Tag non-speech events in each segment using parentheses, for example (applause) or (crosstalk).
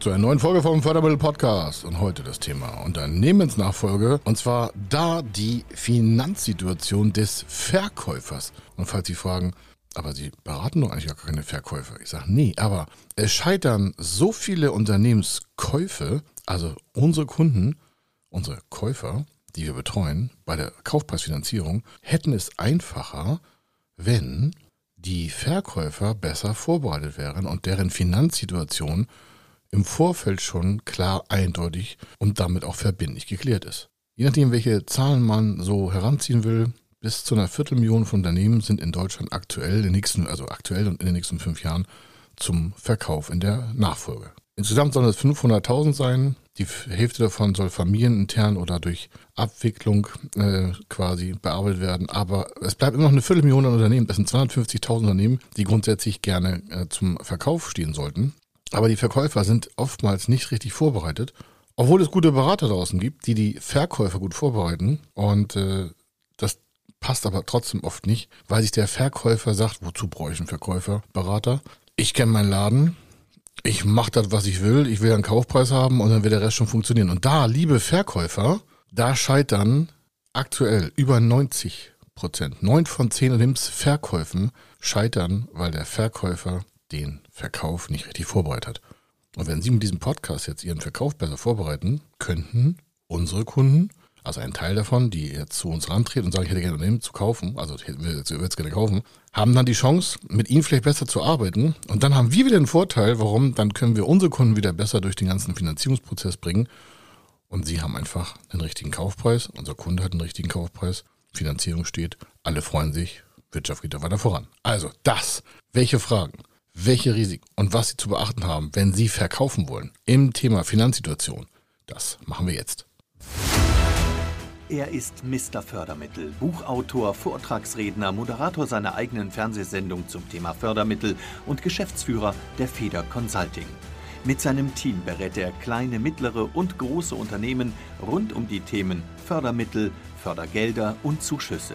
Zu einer neuen Folge vom Fördermittel Podcast und heute das Thema Unternehmensnachfolge und zwar da die Finanzsituation des Verkäufers. Und falls Sie fragen, aber Sie beraten doch eigentlich gar keine Verkäufer. Ich sage, nee, aber es scheitern so viele Unternehmenskäufe, also unsere Kunden, unsere Käufer, die wir betreuen, bei der Kaufpreisfinanzierung, hätten es einfacher, wenn die Verkäufer besser vorbereitet wären und deren Finanzsituation im Vorfeld schon klar, eindeutig und damit auch verbindlich geklärt ist. Je nachdem, welche Zahlen man so heranziehen will, bis zu einer Viertelmillion von Unternehmen sind in Deutschland aktuell, in den nächsten, also aktuell und in den nächsten fünf Jahren zum Verkauf in der Nachfolge. Insgesamt sollen es 500.000 sein. Die Hälfte davon soll familienintern oder durch Abwicklung äh, quasi bearbeitet werden. Aber es bleibt immer noch eine Viertelmillion an Unternehmen. Das sind 250.000 Unternehmen, die grundsätzlich gerne äh, zum Verkauf stehen sollten. Aber die Verkäufer sind oftmals nicht richtig vorbereitet. Obwohl es gute Berater draußen gibt, die die Verkäufer gut vorbereiten. Und äh, das passt aber trotzdem oft nicht, weil sich der Verkäufer sagt, wozu brauche ich einen Verkäufer, Berater? Ich kenne meinen Laden, ich mache das, was ich will, ich will einen Kaufpreis haben und dann wird der Rest schon funktionieren. Und da, liebe Verkäufer, da scheitern aktuell über 90 Prozent, neun von zehn Unternehmensverkäufen scheitern, weil der Verkäufer den Verkauf nicht richtig vorbereitet hat. Und wenn Sie mit diesem Podcast jetzt Ihren Verkauf besser vorbereiten, könnten unsere Kunden also ein Teil davon, die jetzt zu uns rantreten und sagen, ich hätte gerne ein Unternehmen zu kaufen, also ich würde es gerne kaufen, haben dann die Chance, mit ihnen vielleicht besser zu arbeiten. Und dann haben wir wieder den Vorteil, warum, dann können wir unsere Kunden wieder besser durch den ganzen Finanzierungsprozess bringen. Und sie haben einfach den richtigen Kaufpreis, unser Kunde hat einen richtigen Kaufpreis, Finanzierung steht, alle freuen sich, Wirtschaft geht da weiter voran. Also das, welche Fragen, welche Risiken und was Sie zu beachten haben, wenn Sie verkaufen wollen im Thema Finanzsituation, das machen wir jetzt. Er ist Mr. Fördermittel, Buchautor, Vortragsredner, Moderator seiner eigenen Fernsehsendung zum Thema Fördermittel und Geschäftsführer der Feder Consulting. Mit seinem Team berät er kleine, mittlere und große Unternehmen rund um die Themen Fördermittel, Fördergelder und Zuschüsse.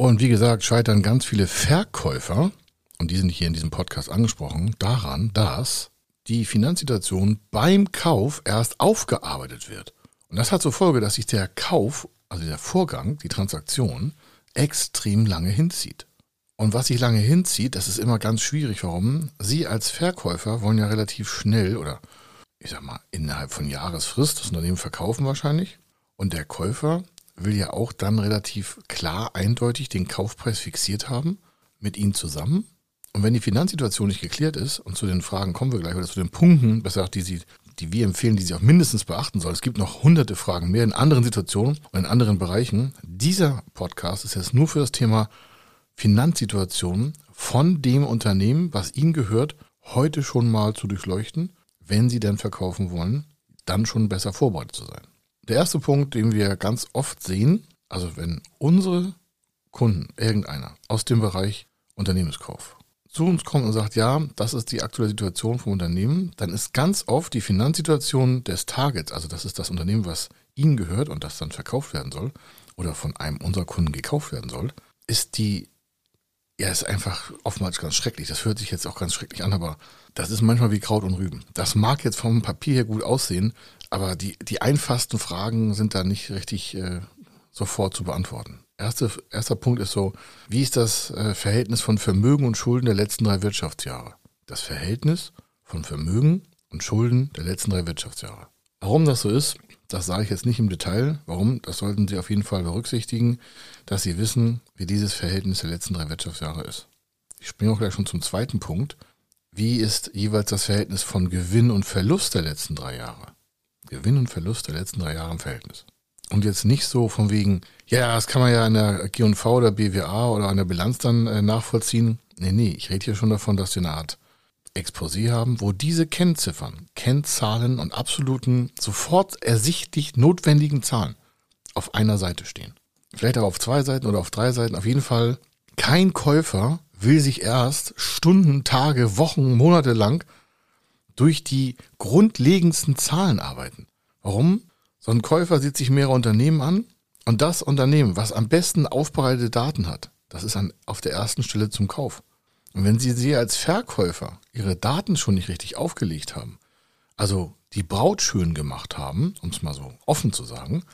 Und wie gesagt, scheitern ganz viele Verkäufer, und die sind hier in diesem Podcast angesprochen, daran, dass die Finanzsituation beim Kauf erst aufgearbeitet wird. Und das hat zur Folge, dass sich der Kauf, also der Vorgang, die Transaktion, extrem lange hinzieht. Und was sich lange hinzieht, das ist immer ganz schwierig. Warum? Sie als Verkäufer wollen ja relativ schnell oder ich sag mal innerhalb von Jahresfrist das Unternehmen verkaufen wahrscheinlich. Und der Käufer will ja auch dann relativ klar, eindeutig den Kaufpreis fixiert haben mit Ihnen zusammen und wenn die Finanzsituation nicht geklärt ist, und zu den Fragen kommen wir gleich, oder zu den Punkten, besser auch die, sie, die wir empfehlen, die Sie auch mindestens beachten soll. Es gibt noch hunderte Fragen mehr in anderen Situationen und in anderen Bereichen. Dieser Podcast ist jetzt nur für das Thema Finanzsituation von dem Unternehmen, was Ihnen gehört, heute schon mal zu durchleuchten, wenn Sie dann verkaufen wollen, dann schon besser vorbereitet zu sein. Der erste Punkt, den wir ganz oft sehen, also wenn unsere Kunden, irgendeiner aus dem Bereich Unternehmenskauf, zu uns kommt und sagt, ja, das ist die aktuelle Situation vom Unternehmen, dann ist ganz oft die Finanzsituation des Targets, also das ist das Unternehmen, was Ihnen gehört und das dann verkauft werden soll oder von einem unserer Kunden gekauft werden soll, ist die, ja, ist einfach oftmals ganz schrecklich. Das hört sich jetzt auch ganz schrecklich an, aber das ist manchmal wie Kraut und Rüben. Das mag jetzt vom Papier her gut aussehen, aber die, die einfachsten Fragen sind da nicht richtig äh, sofort zu beantworten. Erste, erster Punkt ist so, wie ist das äh, Verhältnis von Vermögen und Schulden der letzten drei Wirtschaftsjahre? Das Verhältnis von Vermögen und Schulden der letzten drei Wirtschaftsjahre. Warum das so ist, das sage ich jetzt nicht im Detail. Warum? Das sollten Sie auf jeden Fall berücksichtigen, dass Sie wissen, wie dieses Verhältnis der letzten drei Wirtschaftsjahre ist. Ich springe auch gleich schon zum zweiten Punkt. Wie ist jeweils das Verhältnis von Gewinn und Verlust der letzten drei Jahre? Gewinn und Verlust der letzten drei Jahre im Verhältnis. Und jetzt nicht so von wegen, ja, das kann man ja in der G&V oder BWA oder an der Bilanz dann äh, nachvollziehen. Nee, nee, ich rede hier schon davon, dass Sie eine Art Exposé haben, wo diese Kennziffern, Kennzahlen und absoluten, sofort ersichtlich notwendigen Zahlen auf einer Seite stehen. Vielleicht auch auf zwei Seiten oder auf drei Seiten. Auf jeden Fall, kein Käufer will sich erst Stunden, Tage, Wochen, Monate lang durch die grundlegendsten Zahlen arbeiten. Warum? So ein Käufer sieht sich mehrere Unternehmen an und das Unternehmen, was am besten aufbereitete Daten hat, das ist an, auf der ersten Stelle zum Kauf. Und wenn Sie sie als Verkäufer Ihre Daten schon nicht richtig aufgelegt haben, also die Braut schön gemacht haben, um es mal so offen zu sagen,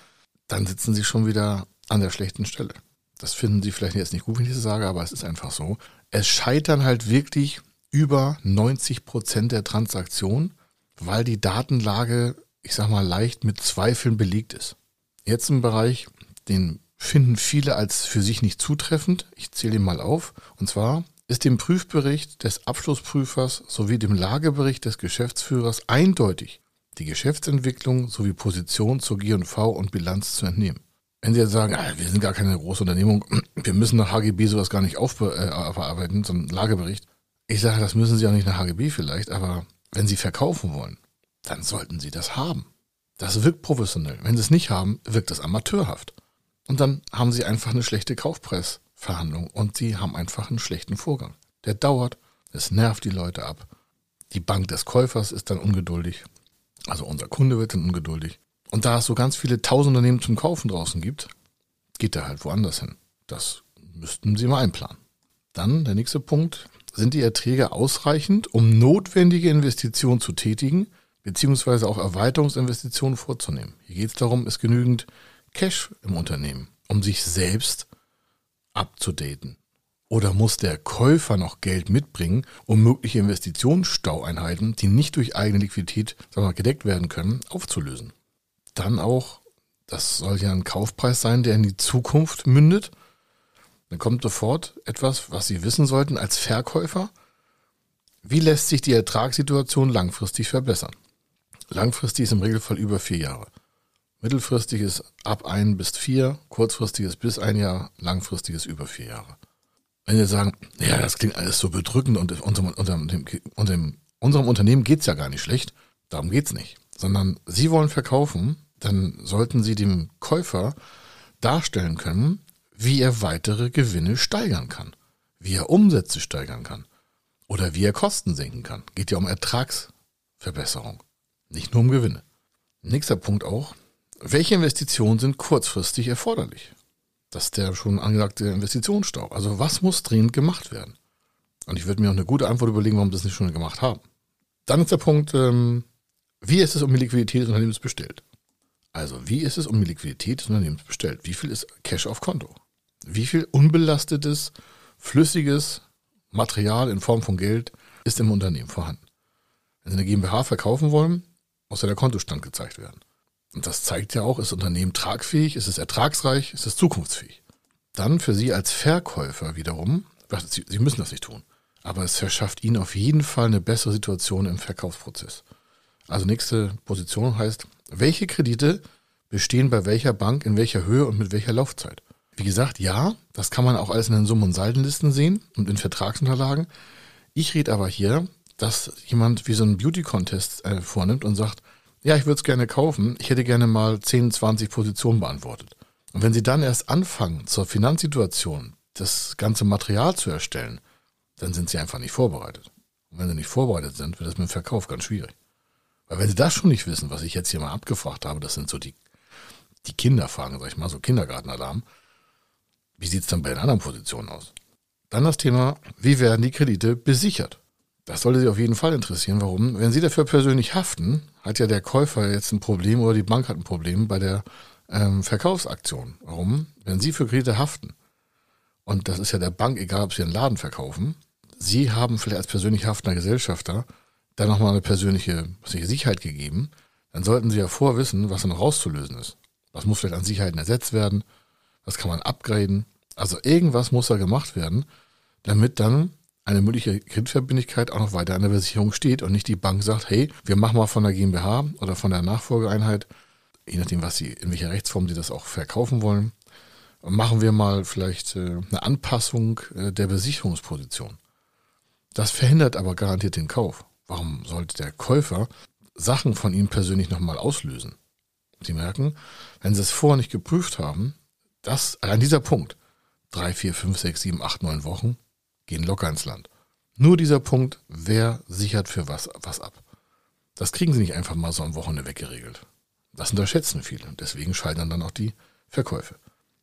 dann sitzen Sie schon wieder an der schlechten Stelle. Das finden Sie vielleicht jetzt nicht gut, wenn ich das sage, aber es ist einfach so. Es scheitern halt wirklich über 90 Prozent der Transaktionen, weil die Datenlage, ich sag mal, leicht mit Zweifeln belegt ist. Jetzt ein Bereich, den finden viele als für sich nicht zutreffend. Ich zähle ihn mal auf. Und zwar ist dem Prüfbericht des Abschlussprüfers sowie dem Lagebericht des Geschäftsführers eindeutig die Geschäftsentwicklung sowie Position zur G&V und Bilanz zu entnehmen. Wenn Sie jetzt sagen, ah, wir sind gar keine große Unternehmung, (clears throat) wir müssen nach HGB sowas gar nicht aufbearbeiten, so ein Lagebericht. Ich sage, das müssen Sie auch nicht nach HGB vielleicht, aber wenn Sie verkaufen wollen, dann sollten Sie das haben. Das wirkt professionell. Wenn Sie es nicht haben, wirkt das amateurhaft. Und dann haben Sie einfach eine schlechte Kaufpreisverhandlung und Sie haben einfach einen schlechten Vorgang. Der dauert, es nervt die Leute ab. Die Bank des Käufers ist dann ungeduldig. Also unser Kunde wird dann ungeduldig. Und da es so ganz viele tausend Unternehmen zum Kaufen draußen gibt, geht er halt woanders hin. Das müssten Sie mal einplanen. Dann der nächste Punkt. Sind die Erträge ausreichend, um notwendige Investitionen zu tätigen, beziehungsweise auch Erweiterungsinvestitionen vorzunehmen? Hier geht es darum, ist genügend Cash im Unternehmen, um sich selbst abzudaten? Oder muss der Käufer noch Geld mitbringen, um mögliche Investitionsstaueinheiten, die nicht durch eigene Liquidität wir, gedeckt werden können, aufzulösen? dann auch, das soll ja ein Kaufpreis sein, der in die Zukunft mündet. Dann kommt sofort etwas, was Sie wissen sollten als Verkäufer. Wie lässt sich die Ertragssituation langfristig verbessern? Langfristig ist im Regelfall über vier Jahre. Mittelfristig ist ab ein bis vier, kurzfristig ist bis ein Jahr, langfristig ist über vier Jahre. Wenn Sie sagen, ja, das klingt alles so bedrückend und unserem, unserem, unserem, unserem Unternehmen geht's ja gar nicht schlecht, darum geht's nicht. Sondern Sie wollen verkaufen dann sollten Sie dem Käufer darstellen können, wie er weitere Gewinne steigern kann, wie er Umsätze steigern kann oder wie er Kosten senken kann. Geht ja um Ertragsverbesserung, nicht nur um Gewinne. Nächster Punkt auch, welche Investitionen sind kurzfristig erforderlich? Das ist der schon angesagte Investitionsstau. Also was muss dringend gemacht werden? Und ich würde mir auch eine gute Antwort überlegen, warum wir das nicht schon gemacht haben. Dann ist der Punkt, ähm, wie ist es um die Liquidität des Unternehmens bestellt? Also, wie ist es um die Liquidität des Unternehmens bestellt? Wie viel ist Cash auf Konto? Wie viel unbelastetes, flüssiges Material in Form von Geld ist im Unternehmen vorhanden? Wenn Sie eine GmbH verkaufen wollen, muss ja der Kontostand gezeigt werden. Und das zeigt ja auch, ist das Unternehmen tragfähig, ist es ertragsreich, ist es zukunftsfähig. Dann für Sie als Verkäufer wiederum, Sie, müssen das nicht tun, aber es verschafft Ihnen auf jeden Fall eine bessere Situation im Verkaufsprozess. Also nächste Position heißt, welche Kredite bestehen bei welcher Bank in welcher Höhe und mit welcher Laufzeit? Wie gesagt, ja, das kann man auch alles in den Summen- und Saldenlisten sehen und in Vertragsunterlagen. Ich rede aber hier, dass jemand wie so einen Beauty-Contest äh, vornimmt und sagt, ja, ich würde es gerne kaufen, ich hätte gerne mal 10, 20 Positionen beantwortet. Und wenn Sie dann erst anfangen, zur Finanzsituation das ganze Material zu erstellen, dann sind Sie einfach nicht vorbereitet. Und wenn Sie nicht vorbereitet sind, wird es mit dem Verkauf ganz schwierig. Weil wenn sie das schon nicht wissen, was ich jetzt hier mal abgefragt habe, das sind so die, die Kinderfragen, sag ich mal, so Kindergartenalarm. Wie sieht es dann bei den anderen Positionen aus? Dann das Thema, wie werden die Kredite besichert? Das sollte Sie auf jeden Fall interessieren. Warum? Wenn Sie dafür persönlich haften, hat ja der Käufer jetzt ein Problem oder die Bank hat ein Problem bei der ähm, Verkaufsaktion. Warum? Wenn Sie für Kredite haften, und das ist ja der Bank egal, ob Sie einen Laden verkaufen, Sie haben vielleicht als persönlich haftender Gesellschafter dann nochmal eine persönliche Sicherheit gegeben, dann sollten Sie ja vorwissen, was dann rauszulösen ist. Was muss vielleicht an Sicherheiten ersetzt werden? Was kann man upgraden? Also irgendwas muss da gemacht werden, damit dann eine mögliche Kreditverbindlichkeit auch noch weiter an der Versicherung steht und nicht die Bank sagt, hey, wir machen mal von der GmbH oder von der Nachfolgeeinheit, je nachdem, was sie, in welcher Rechtsform sie das auch verkaufen wollen, machen wir mal vielleicht äh, eine Anpassung äh, der Besicherungsposition. Das verhindert aber garantiert den Kauf. Warum sollte der Käufer Sachen von Ihnen persönlich nochmal auslösen? Sie merken, wenn Sie es vorher nicht geprüft haben, dass an dieser Punkt, drei, vier, fünf, sechs, sieben, acht, neun Wochen, gehen locker ins Land. Nur dieser Punkt, wer sichert für was, was ab. Das kriegen Sie nicht einfach mal so am Wochenende weggeregelt. Das unterschätzen viele. Deswegen scheitern dann auch die Verkäufe.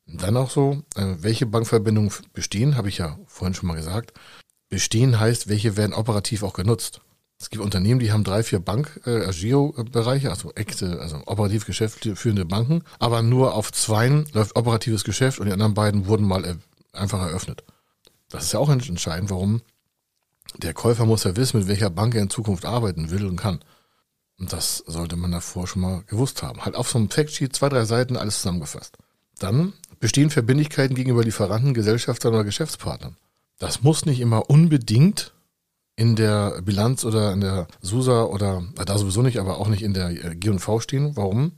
Und dann auch so, äh, welche Bankverbindungen bestehen, habe ich ja vorhin schon mal gesagt. Bestehen heißt, welche werden operativ auch genutzt. Es gibt Unternehmen, die haben drei, vier Bank, äh, Giro-Bereiche, also also operativ Geschäft führende Banken, aber nur auf zweien läuft operatives Geschäft und die anderen beiden wurden mal äh, einfach eröffnet. Das ist ja auch entscheidend, warum der Käufer muss ja wissen, mit welcher Bank er in Zukunft arbeiten will und kann. Und das sollte man davor schon mal gewusst haben. Halt auf so einem Factsheet, zwei, drei Seiten, alles zusammengefasst. Dann bestehen Verbindlichkeiten gegenüber Lieferanten, Gesellschaftern oder Geschäftspartnern. Das muss nicht immer unbedingt in der Bilanz oder in der SUSA oder da sowieso nicht, aber auch nicht in der äh, G&V stehen. Warum?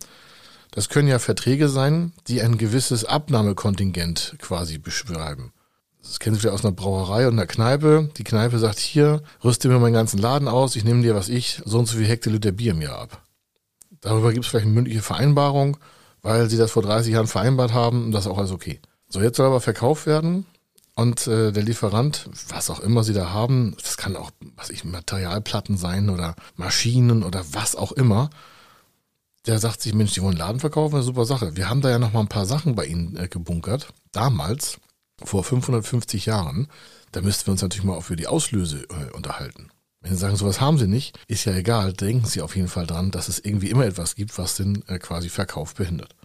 Das können ja Verträge sein, die ein gewisses Abnahmekontingent quasi beschreiben. Das kennen Sie vielleicht aus einer Brauerei und einer Kneipe. Die Kneipe sagt, hier, rüste mir meinen ganzen Laden aus, ich nehme dir, was ich, so und so viel Hektoliter Bier Jahr ab. Darüber gibt es vielleicht eine mündliche Vereinbarung, weil Sie das vor 30 Jahren vereinbart haben und das ist auch alles okay. So, jetzt soll aber verkauft werden und äh, der Lieferant, was auch immer sie da haben, das kann auch, was ich, Materialplatten sein oder Maschinen oder was auch immer, der sagt sich, Mensch, die wollen Laden verkaufen, eine super Sache. Wir haben da ja noch mal ein paar Sachen bei ihnen äh, gebunkert. Damals, vor 550 Jahren, da müssten wir uns natürlich mal auch für die Auslöse äh, unterhalten. Wenn Sie sagen, sowas haben Sie nicht, ist ja egal, denken Sie auf jeden Fall dran, dass es irgendwie immer etwas gibt, was den äh, quasi Verkauf behindert.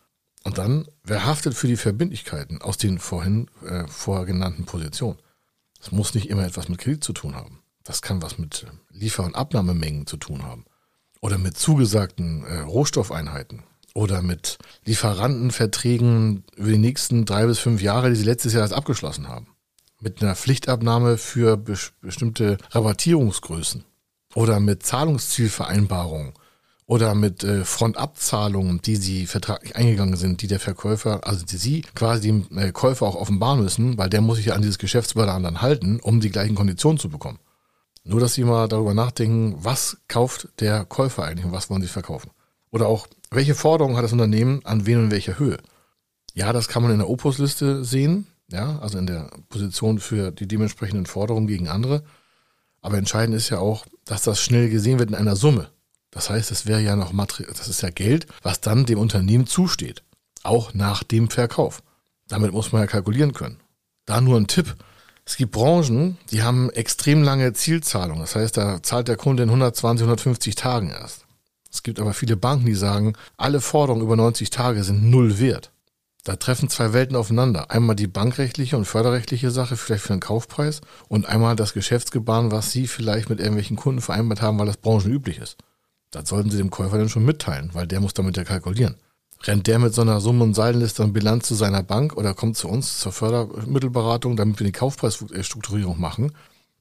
Und dann, wer haftet für die Verbindlichkeiten aus den vorhin äh, vorher genannten Positionen? Das muss nicht immer etwas mit Kredit zu tun haben. Das kann was mit äh, Liefer- und Abnahmemengen zu tun haben. Oder mit zugesagten äh, Rohstoffeinheiten. Oder mit Lieferantenverträgen über die nächsten drei bis fünf Jahre, die sie letztes Jahr erst abgeschlossen haben. Mit einer Pflichtabnahme für be bestimmte Rabattierungsgrößen. Oder mit Zahlungszielvereinbarungen oder mit äh, Frontabzahlungen, die sie vertraglich eingegangen sind, die der Verkäufer, also die sie quasi dem äh, Käufer auch offenbaren müssen, weil der muss sich ja an dieses Geschäftspartner dann halten, um die gleichen Konditionen zu bekommen. Nur, dass Sie mal darüber nachdenken, was kauft der Käufer eigentlich und was wollen Sie verkaufen? Oder auch, welche Forderungen hat das Unternehmen an wen und in welcher Höhe? Ja, das kann man in der Opus-Liste sehen, ja, also in der Position für die dementsprechenden Forderungen gegen andere. Aber entscheidend ist ja auch, dass das schnell gesehen wird in einer Summe. Das heißt, es wäre ja noch Material, das ist ja Geld, was dann dem Unternehmen zusteht. Auch nach dem Verkauf. Damit muss man ja kalkulieren können. Da nur ein Tipp. Es gibt Branchen, die haben extrem lange Zielzahlungen. Das heißt, da zahlt der Kunde in 120, 150 Tagen erst. Es gibt aber viele Banken, die sagen, alle Forderungen über 90 Tage sind null wert. Da treffen zwei Welten aufeinander. Einmal die bankrechtliche und förderrechtliche Sache, vielleicht für den Kaufpreis, und einmal das Geschäftsgebaren, was Sie vielleicht mit irgendwelchen Kunden vereinbart haben, weil das branchenüblich ist. Das sollten Sie dem Käufer dann schon mitteilen, weil der muss damit ja kalkulieren. Rennt der mit so einer Summe- und Seilenliste und Bilanz zu seiner Bank oder kommt zu uns zur Fördermittelberatung, damit wir die Kaufpreisstrukturierung machen,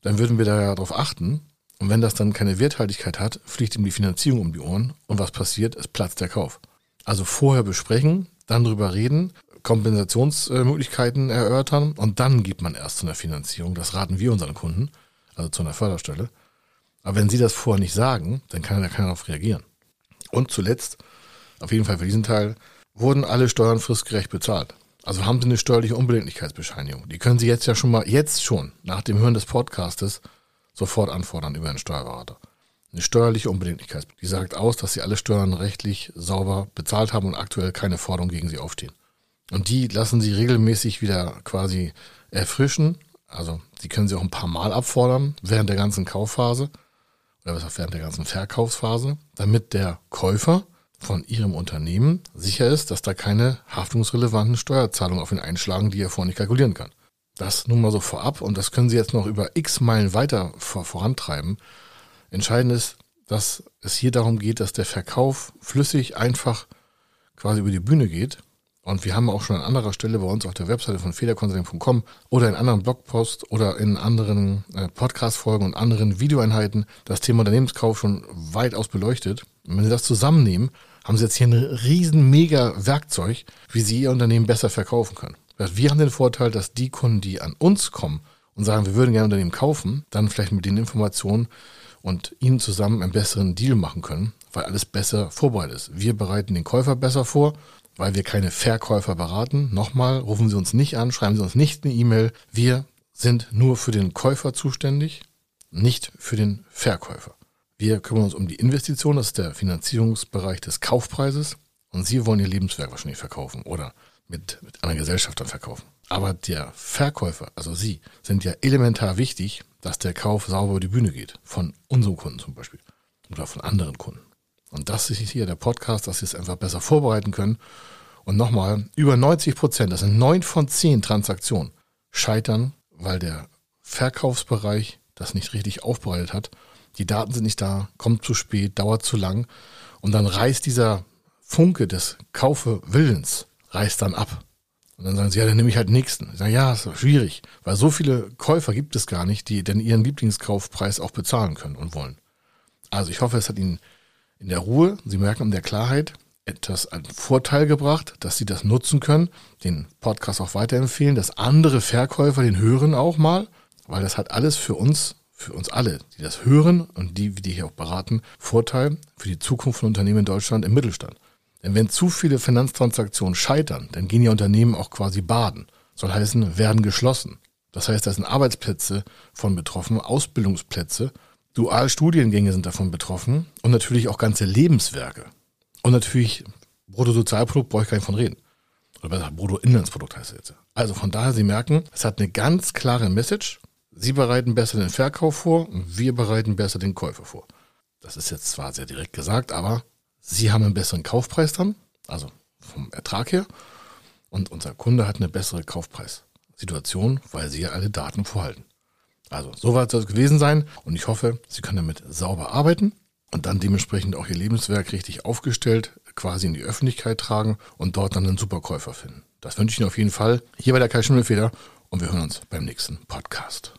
dann würden wir da ja darauf achten. Und wenn das dann keine Werthaltigkeit hat, fliegt ihm die Finanzierung um die Ohren und was passiert? Es platzt der Kauf. Also vorher besprechen, dann drüber reden, Kompensationsmöglichkeiten erörtern und dann gibt man erst zu einer Finanzierung. Das raten wir unseren Kunden, also zu einer Förderstelle. Aber wenn Sie das vorher nicht sagen, dann kann da keiner darauf reagieren. Und zuletzt, auf jeden Fall für diesen Teil, wurden alle Steuern fristgerecht bezahlt. Also haben Sie eine steuerliche Unbedenklichkeitsbescheinigung. Die können Sie jetzt ja schon mal, jetzt schon, nach dem Hören des Podcastes, sofort anfordern über einen Steuerberater. Eine steuerliche Unbedenklichkeit. Die sagt aus, dass Sie alle Steuern rechtlich sauber bezahlt haben und aktuell keine Forderungen gegen Sie aufstehen. Und die lassen Sie regelmäßig wieder quasi erfrischen. Also die können Sie auch ein paar Mal abfordern während der ganzen Kaufphase oder auch während der ganzen Verkaufsphase, damit der Käufer von ihrem Unternehmen sicher ist, dass da keine haftungsrelevanten Steuerzahlungen auf ihn einschlagen, die er vorher nicht kalkulieren kann. Das nun mal so vorab und das können Sie jetzt noch über x Meilen weiter vor, vorantreiben. Entscheidend ist, dass es hier darum geht, dass der Verkauf flüssig einfach quasi über die Bühne geht und wir haben auch schon an anderer Stelle bei uns auf der Webseite von federconsulting.com oder in anderen Blogposts oder in anderen äh, Podcast-Folgen und anderen Videoeinheiten das Thema Unternehmenskauf schon weitaus beleuchtet. Und wenn Sie das zusammennehmen, haben Sie jetzt hier ein riesen mega Werkzeug, wie Sie Ihr Unternehmen besser verkaufen können. Wir haben den Vorteil, dass die Kunden, die an uns kommen und sagen, wir würden gerne Unternehmen kaufen, dann vielleicht mit den Informationen und ihnen zusammen einen besseren Deal machen können, weil alles besser vorbereitet ist. Wir bereiten den Käufer besser vor, weil wir keine Verkäufer beraten. Nochmal, rufen Sie uns nicht an, schreiben Sie uns nicht eine E-Mail. Wir sind nur für den Käufer zuständig, nicht für den Verkäufer. Wir kümmern uns um die Investition, das ist der Finanzierungsbereich des Kaufpreises. Und Sie wollen Ihr Lebenswerk wahrscheinlich verkaufen oder mit, mit einer Gesellschaft dann verkaufen. Aber der Verkäufer, also Sie, sind ja elementar wichtig, dass der Kauf sauber über die Bühne geht. Von unserem Kunden zum Beispiel. Oder von anderen Kunden. Und das ist hier der Podcast, dass Sie es einfach besser vorbereiten können. Und nochmal, über 90 Prozent, das sind neun von zehn Transaktionen, scheitern, weil der Verkaufsbereich das nicht richtig aufbereitet hat. Die Daten sind nicht da, kommt zu spät, dauert zu lang. Und dann reißt dieser Funke des Kaufewillens, reißt dann ab. Und dann sagen sie, ja, dann nehme ich halt nächsten. Ich sage, ja, ist schwierig, weil so viele Käufer gibt es gar nicht, die denn ihren Lieblingskaufpreis auch bezahlen können und wollen. Also ich hoffe, es hat Ihnen in der Ruhe, Sie merken in der Klarheit, etwas einen Vorteil gebracht, dass Sie das nutzen können, den Podcast auch weiterempfehlen, dass andere Verkäufer den hören auch mal, weil das hat alles für uns, für uns alle, die das hören und die, die hier auch beraten, Vorteil für die Zukunft von Unternehmen in Deutschland im Mittelstand. Denn wenn zu viele Finanztransaktionen scheitern, dann gehen die Unternehmen auch quasi baden. Soll heißen, werden geschlossen. Das heißt, da sind Arbeitsplätze von betroffen, Ausbildungsplätze, Dualstudiengänge sind davon betroffen und natürlich auch ganze Lebenswerke. Und natürlich Bruttosozialprodukt brauche ich gar nicht von reden. Oder besser, Bruttoinlandsprodukt heißt es jetzt. Also von daher, Sie merken, es hat eine ganz klare Message. Sie bereiten besser den Verkauf vor und wir bereiten besser den Käufer vor. Das ist jetzt zwar sehr direkt gesagt, aber Sie haben einen besseren Kaufpreis dann, also vom Ertrag her, und unser Kunde hat eine bessere Kaufpreissituation, weil Sie ja alle Daten vorhalten. Also, soweit soll es gewesen sein und ich hoffe, Sie können damit sauber arbeiten und dann dementsprechend auch Ihr Lebenswerk richtig aufgestellt quasi in die Öffentlichkeit tragen und dort dann einen Superkäufer finden. Das wünsche ich Ihnen auf jeden Fall. Hier bei der Kai Schimmelfeder und wir hören uns beim nächsten Podcast.